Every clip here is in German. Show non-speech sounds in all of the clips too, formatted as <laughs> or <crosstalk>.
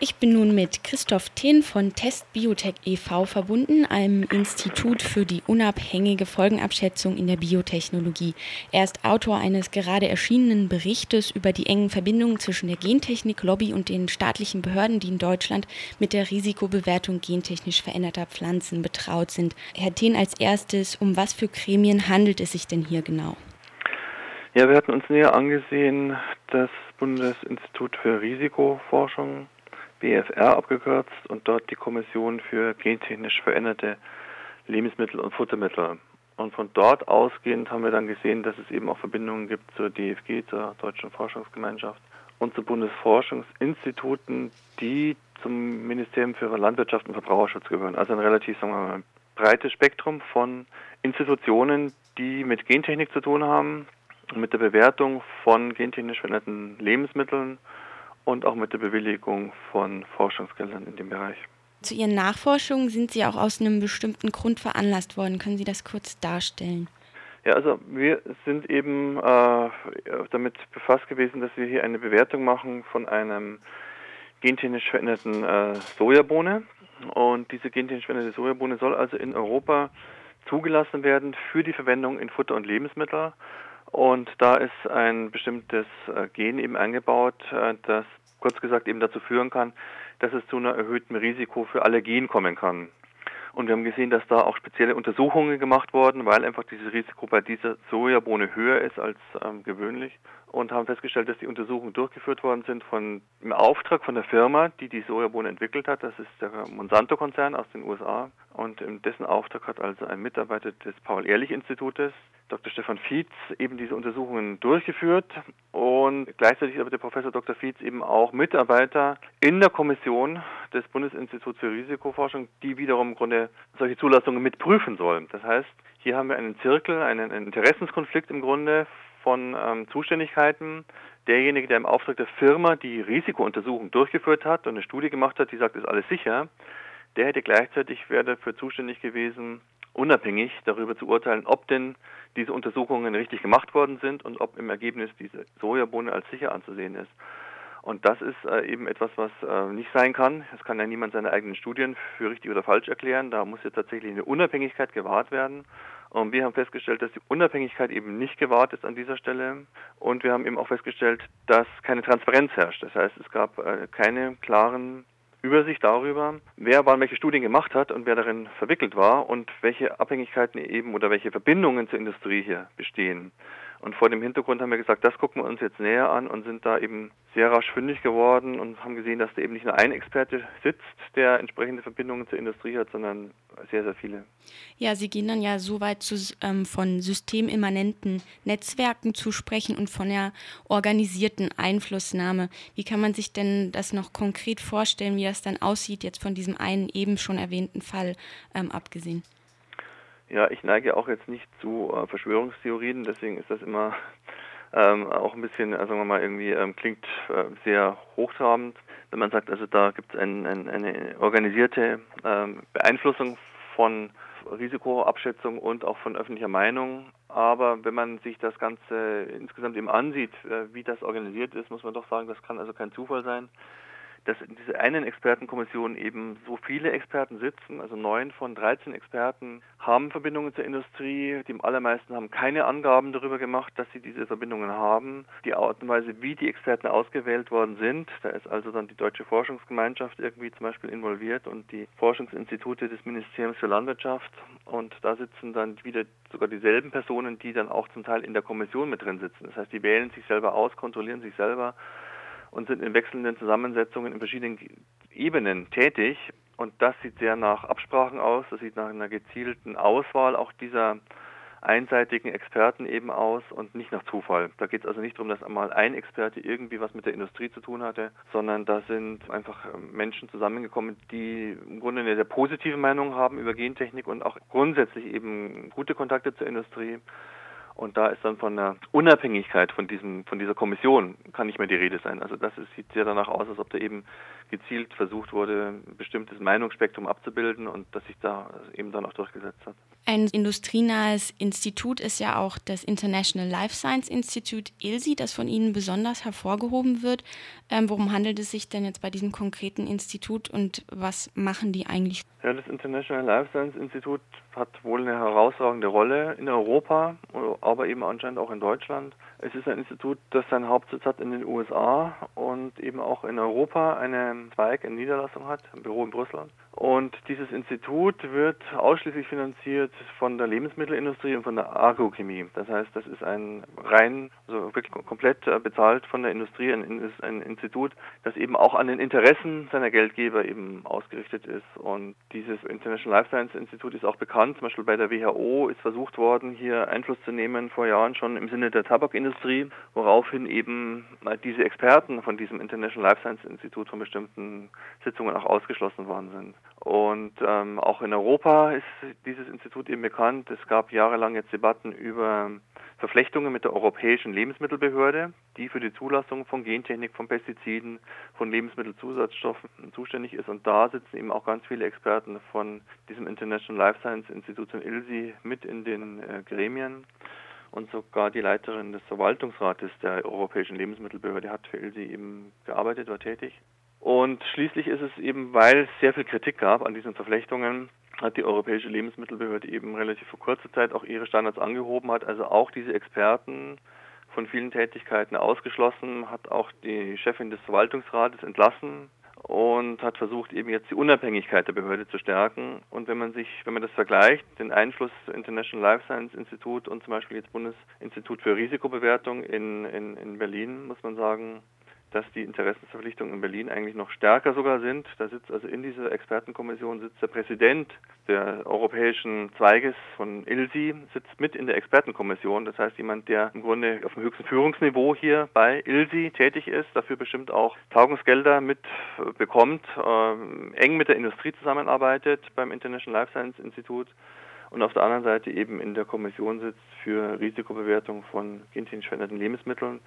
Ich bin nun mit Christoph Thien von Test Biotech e.V. verbunden, einem Institut für die unabhängige Folgenabschätzung in der Biotechnologie. Er ist Autor eines gerade erschienenen Berichtes über die engen Verbindungen zwischen der Gentechnik-Lobby und den staatlichen Behörden, die in Deutschland mit der Risikobewertung gentechnisch veränderter Pflanzen betraut sind. Herr Thien, als erstes, um was für Gremien handelt es sich denn hier genau? Ja, wir hatten uns näher angesehen, das Bundesinstitut für Risikoforschung BFR abgekürzt und dort die Kommission für gentechnisch veränderte Lebensmittel und Futtermittel. Und von dort ausgehend haben wir dann gesehen, dass es eben auch Verbindungen gibt zur DFG, zur Deutschen Forschungsgemeinschaft und zu Bundesforschungsinstituten, die zum Ministerium für Landwirtschaft und Verbraucherschutz gehören. Also ein relativ, sagen wir mal, breites Spektrum von Institutionen, die mit Gentechnik zu tun haben, mit der Bewertung von gentechnisch veränderten Lebensmitteln und auch mit der Bewilligung von Forschungsgeldern in dem Bereich. Zu Ihren Nachforschungen sind Sie auch aus einem bestimmten Grund veranlasst worden. Können Sie das kurz darstellen? Ja, also wir sind eben äh, damit befasst gewesen, dass wir hier eine Bewertung machen von einem gentechnisch veränderten äh, Sojabohne. Und diese gentechnisch veränderte Sojabohne soll also in Europa zugelassen werden für die Verwendung in Futter und Lebensmittel. Und da ist ein bestimmtes äh, Gen eben eingebaut, äh, das kurz gesagt eben dazu führen kann, dass es zu einem erhöhten Risiko für Allergien kommen kann. Und wir haben gesehen, dass da auch spezielle Untersuchungen gemacht wurden, weil einfach dieses Risiko bei dieser Sojabohne höher ist als ähm, gewöhnlich. Und haben festgestellt, dass die Untersuchungen durchgeführt worden sind von im Auftrag von der Firma, die die Sojabohne entwickelt hat. Das ist der Monsanto-Konzern aus den USA. Und in dessen Auftrag hat also ein Mitarbeiter des Paul-Ehrlich-Institutes Dr. Stefan Fietz eben diese Untersuchungen durchgeführt und gleichzeitig ist aber der Professor Dr. Fietz eben auch Mitarbeiter in der Kommission des Bundesinstituts für Risikoforschung, die wiederum im Grunde solche Zulassungen mitprüfen sollen. Das heißt, hier haben wir einen Zirkel, einen Interessenskonflikt im Grunde von ähm, Zuständigkeiten. Derjenige, der im Auftrag der Firma die Risikountersuchung durchgeführt hat und eine Studie gemacht hat, die sagt, ist alles sicher, der hätte gleichzeitig wäre dafür zuständig gewesen, unabhängig darüber zu urteilen, ob denn diese Untersuchungen richtig gemacht worden sind und ob im Ergebnis diese Sojabohne als sicher anzusehen ist. Und das ist äh, eben etwas, was äh, nicht sein kann. Es kann ja niemand seine eigenen Studien für richtig oder falsch erklären. Da muss ja tatsächlich eine Unabhängigkeit gewahrt werden. Und wir haben festgestellt, dass die Unabhängigkeit eben nicht gewahrt ist an dieser Stelle. Und wir haben eben auch festgestellt, dass keine Transparenz herrscht. Das heißt, es gab äh, keine klaren Übersicht darüber, wer wann welche Studien gemacht hat und wer darin verwickelt war und welche Abhängigkeiten eben oder welche Verbindungen zur Industrie hier bestehen. Und vor dem Hintergrund haben wir gesagt, das gucken wir uns jetzt näher an und sind da eben sehr rasch fündig geworden und haben gesehen, dass da eben nicht nur ein Experte sitzt, der entsprechende Verbindungen zur Industrie hat, sondern sehr, sehr viele. Ja, Sie gehen dann ja so weit, zu, ähm, von systemimmanenten Netzwerken zu sprechen und von der organisierten Einflussnahme. Wie kann man sich denn das noch konkret vorstellen, wie das dann aussieht, jetzt von diesem einen eben schon erwähnten Fall ähm, abgesehen? Ja, ich neige auch jetzt nicht zu äh, Verschwörungstheorien, deswegen ist das immer <laughs> ähm, auch ein bisschen, also sagen wir mal, irgendwie ähm, klingt äh, sehr hochtrabend, wenn man sagt, also da gibt es ein, ein, eine organisierte ähm, Beeinflussung von Risikoabschätzung und auch von öffentlicher Meinung. Aber wenn man sich das Ganze insgesamt eben ansieht, äh, wie das organisiert ist, muss man doch sagen, das kann also kein Zufall sein dass in dieser einen Expertenkommission eben so viele Experten sitzen, also neun von 13 Experten haben Verbindungen zur Industrie. Die allermeisten haben keine Angaben darüber gemacht, dass sie diese Verbindungen haben. Die Art und Weise, wie die Experten ausgewählt worden sind, da ist also dann die Deutsche Forschungsgemeinschaft irgendwie zum Beispiel involviert und die Forschungsinstitute des Ministeriums für Landwirtschaft. Und da sitzen dann wieder sogar dieselben Personen, die dann auch zum Teil in der Kommission mit drin sitzen. Das heißt, die wählen sich selber aus, kontrollieren sich selber und sind in wechselnden Zusammensetzungen in verschiedenen Ebenen tätig. Und das sieht sehr nach Absprachen aus, das sieht nach einer gezielten Auswahl auch dieser einseitigen Experten eben aus und nicht nach Zufall. Da geht es also nicht darum, dass einmal ein Experte irgendwie was mit der Industrie zu tun hatte, sondern da sind einfach Menschen zusammengekommen, die im Grunde eine sehr positive Meinung haben über Gentechnik und auch grundsätzlich eben gute Kontakte zur Industrie und da ist dann von der Unabhängigkeit von diesem, von dieser Kommission kann nicht mehr die Rede sein. Also das ist, sieht sehr danach aus, als ob da eben gezielt versucht wurde, ein bestimmtes Meinungsspektrum abzubilden und dass sich da eben dann auch durchgesetzt hat. Ein industrienahes Institut ist ja auch das International Life Science Institute ILSI, das von Ihnen besonders hervorgehoben wird. Ähm, worum handelt es sich denn jetzt bei diesem konkreten Institut und was machen die eigentlich? Ja, das International Life Science Institute hat wohl eine herausragende Rolle in Europa, aber eben anscheinend auch in Deutschland. Es ist ein Institut, das seinen Hauptsitz hat in den USA und eben auch in Europa einen Zweig, eine Niederlassung hat, ein Büro in Brüssel. Und dieses Institut wird ausschließlich finanziert von der Lebensmittelindustrie und von der Agrochemie. Das heißt, das ist ein rein, also wirklich komplett äh, bezahlt von der Industrie, ein, ein Institut, das eben auch an den Interessen seiner Geldgeber eben ausgerichtet ist. Und dieses International Life Science Institut ist auch bekannt. Zum Beispiel bei der WHO ist versucht worden, hier Einfluss zu nehmen vor Jahren schon im Sinne der Tabakindustrie, woraufhin eben diese Experten von diesem International Life Science Institut von bestimmten Sitzungen auch ausgeschlossen worden sind. Und ähm, auch in Europa ist dieses Institut eben bekannt. Es gab jahrelang jetzt Debatten über Verflechtungen mit der Europäischen Lebensmittelbehörde, die für die Zulassung von Gentechnik, von Pestiziden, von Lebensmittelzusatzstoffen zuständig ist. Und da sitzen eben auch ganz viele Experten von diesem International Life Science Institut in ILSI mit in den äh, Gremien. Und sogar die Leiterin des Verwaltungsrates der Europäischen Lebensmittelbehörde hat für ILSI eben gearbeitet, war tätig. Und schließlich ist es eben, weil es sehr viel Kritik gab an diesen Verflechtungen, hat die Europäische Lebensmittelbehörde eben relativ vor kurzer Zeit auch ihre Standards angehoben, hat also auch diese Experten von vielen Tätigkeiten ausgeschlossen, hat auch die Chefin des Verwaltungsrates entlassen und hat versucht, eben jetzt die Unabhängigkeit der Behörde zu stärken. Und wenn man sich, wenn man das vergleicht, den Einfluss International Life Science Institut und zum Beispiel jetzt Bundesinstitut für Risikobewertung in, in, in Berlin, muss man sagen, dass die Interessensverpflichtungen in Berlin eigentlich noch stärker sogar sind. Da sitzt also in dieser Expertenkommission sitzt der Präsident der europäischen Zweiges von ILSI, sitzt mit in der Expertenkommission. Das heißt jemand, der im Grunde auf dem höchsten Führungsniveau hier bei ILSI tätig ist, dafür bestimmt auch Tagungsgelder mit bekommt, äh, eng mit der Industrie zusammenarbeitet beim International Life Science Institut und auf der anderen Seite eben in der Kommission sitzt für Risikobewertung von gentechnisch Lebensmitteln.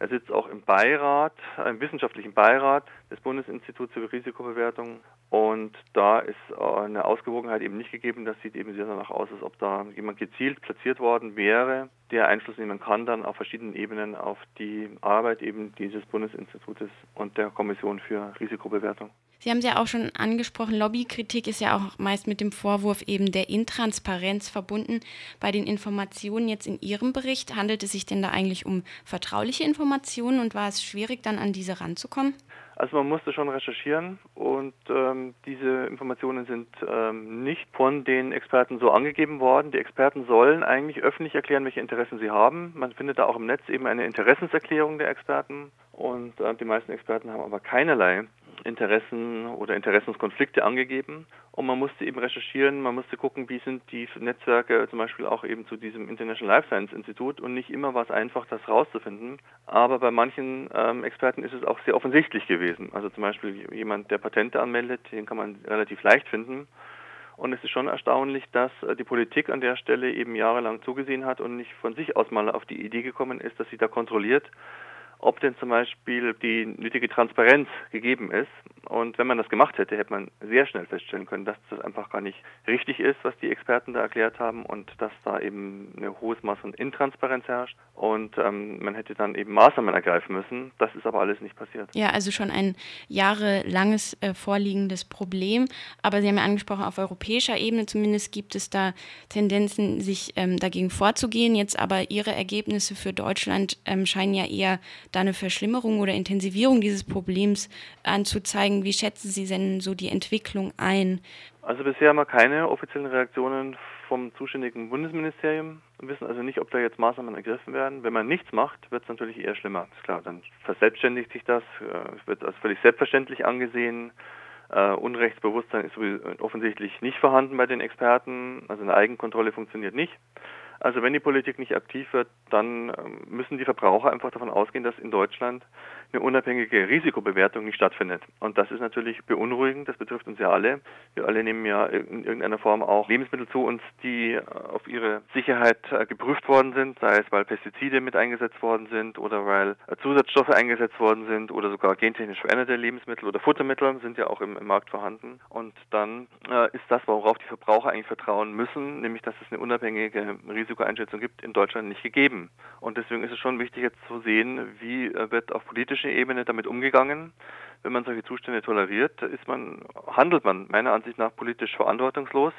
Er sitzt auch im Beirat, im wissenschaftlichen Beirat des Bundesinstituts für Risikobewertung und da ist eine Ausgewogenheit eben nicht gegeben. Das sieht eben sehr danach aus, als ob da jemand gezielt platziert worden wäre, der Einfluss nehmen kann dann auf verschiedenen Ebenen auf die Arbeit eben dieses Bundesinstitutes und der Kommission für Risikobewertung. Sie haben es ja auch schon angesprochen, Lobbykritik ist ja auch meist mit dem Vorwurf eben der Intransparenz verbunden. Bei den Informationen jetzt in Ihrem Bericht, handelt es sich denn da eigentlich um vertrauliche Informationen und war es schwierig, dann an diese ranzukommen? Also man musste schon recherchieren und ähm, diese Informationen sind ähm, nicht von den Experten so angegeben worden. Die Experten sollen eigentlich öffentlich erklären, welche Interessen sie haben. Man findet da auch im Netz eben eine Interessenserklärung der Experten und äh, die meisten Experten haben aber keinerlei Interessen oder Interessenskonflikte angegeben und man musste eben recherchieren, man musste gucken, wie sind die Netzwerke zum Beispiel auch eben zu diesem International Life Science Institut und nicht immer war es einfach, das rauszufinden. Aber bei manchen ähm, Experten ist es auch sehr offensichtlich gewesen. Also zum Beispiel jemand, der Patente anmeldet, den kann man relativ leicht finden. Und es ist schon erstaunlich, dass äh, die Politik an der Stelle eben jahrelang zugesehen hat und nicht von sich aus mal auf die Idee gekommen ist, dass sie da kontrolliert, ob denn zum Beispiel die nötige Transparenz gegeben ist. Und wenn man das gemacht hätte, hätte man sehr schnell feststellen können, dass das einfach gar nicht richtig ist, was die Experten da erklärt haben und dass da eben ein hohes Maß von Intransparenz herrscht. Und ähm, man hätte dann eben Maßnahmen ergreifen müssen. Das ist aber alles nicht passiert. Ja, also schon ein jahrelanges äh, vorliegendes Problem. Aber Sie haben ja angesprochen, auf europäischer Ebene zumindest gibt es da Tendenzen, sich ähm, dagegen vorzugehen. Jetzt aber Ihre Ergebnisse für Deutschland ähm, scheinen ja eher da eine Verschlimmerung oder Intensivierung dieses Problems anzuzeigen. Wie schätzen Sie denn so die Entwicklung ein? Also bisher haben wir keine offiziellen Reaktionen vom zuständigen Bundesministerium. Wir wissen also nicht, ob da jetzt Maßnahmen ergriffen werden. Wenn man nichts macht, wird es natürlich eher schlimmer. Ist klar, dann verselbstständigt sich das, äh, wird als völlig selbstverständlich angesehen. Uh, Unrechtsbewusstsein ist offensichtlich nicht vorhanden bei den Experten, also eine Eigenkontrolle funktioniert nicht. Also wenn die Politik nicht aktiv wird, dann ähm, müssen die Verbraucher einfach davon ausgehen, dass in Deutschland eine unabhängige Risikobewertung nicht stattfindet. Und das ist natürlich beunruhigend, das betrifft uns ja alle. Wir alle nehmen ja in irgendeiner Form auch Lebensmittel zu uns, die äh, auf ihre Sicherheit äh, geprüft worden sind, sei es weil Pestizide mit eingesetzt worden sind oder weil äh, Zusatzstoffe eingesetzt worden sind oder sogar gentechnisch veränderte Lebensmittel oder Futtermittel sind ja auch im, im Markt vorhanden. Und dann äh, ist das, worauf die Verbraucher eigentlich vertrauen müssen, nämlich dass es eine unabhängige Risikoeinschätzung gibt, in Deutschland nicht gegeben. Und deswegen ist es schon wichtig jetzt zu sehen, wie wird auf politischer politischer Ebene damit umgegangen. Wenn man solche Zustände toleriert, man, handelt man meiner Ansicht nach politisch verantwortungslos.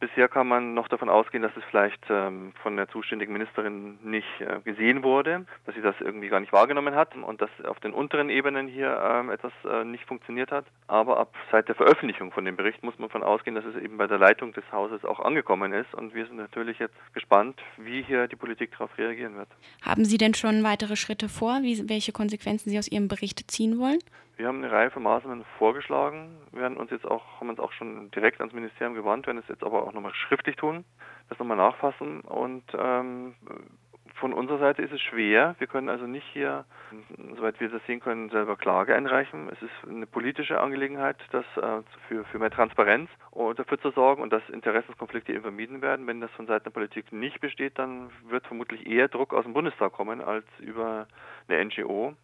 Bisher kann man noch davon ausgehen, dass es vielleicht ähm, von der zuständigen Ministerin nicht äh, gesehen wurde, dass sie das irgendwie gar nicht wahrgenommen hat und dass auf den unteren Ebenen hier ähm, etwas äh, nicht funktioniert hat. Aber ab seit der Veröffentlichung von dem Bericht muss man davon ausgehen, dass es eben bei der Leitung des Hauses auch angekommen ist. Und wir sind natürlich jetzt gespannt, wie hier die Politik darauf reagieren wird. Haben Sie denn schon weitere Schritte vor, wie, welche Konsequenzen Sie aus Ihrem Bericht ziehen wollen? Wir haben eine Reihe von Maßnahmen vorgeschlagen, werden uns jetzt auch, haben uns auch schon direkt ans Ministerium gewandt, werden es jetzt aber auch nochmal schriftlich tun, das nochmal nachfassen und ähm, von unserer Seite ist es schwer. Wir können also nicht hier, soweit wir das sehen können, selber Klage einreichen. Es ist eine politische Angelegenheit, das äh, für, für mehr Transparenz und dafür zu sorgen und dass Interessenskonflikte eben vermieden werden. Wenn das von Seiten der Politik nicht besteht, dann wird vermutlich eher Druck aus dem Bundestag kommen als über eine NGO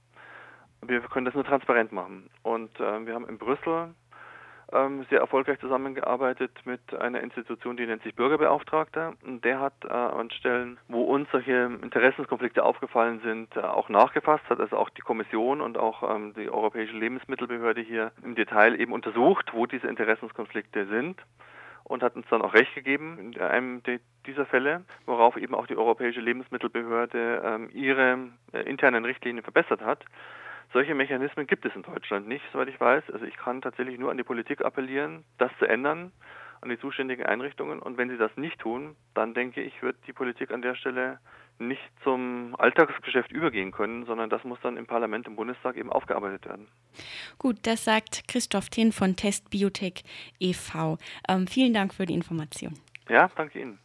wir können das nur transparent machen. Und äh, wir haben in Brüssel ähm, sehr erfolgreich zusammengearbeitet mit einer Institution, die nennt sich Bürgerbeauftragter. Und der hat äh, an Stellen, wo uns solche Interessenskonflikte aufgefallen sind, äh, auch nachgefasst, hat also auch die Kommission und auch ähm, die Europäische Lebensmittelbehörde hier im Detail eben untersucht, wo diese Interessenskonflikte sind und hat uns dann auch recht gegeben in einem dieser Fälle, worauf eben auch die Europäische Lebensmittelbehörde ähm, ihre äh, internen Richtlinien verbessert hat. Solche Mechanismen gibt es in Deutschland nicht, soweit ich weiß. Also ich kann tatsächlich nur an die Politik appellieren, das zu ändern, an die zuständigen Einrichtungen. Und wenn sie das nicht tun, dann denke ich, wird die Politik an der Stelle nicht zum Alltagsgeschäft übergehen können, sondern das muss dann im Parlament, im Bundestag eben aufgearbeitet werden. Gut, das sagt Christoph Thien von Test Biotech e.V. Ähm, vielen Dank für die Information. Ja, danke Ihnen.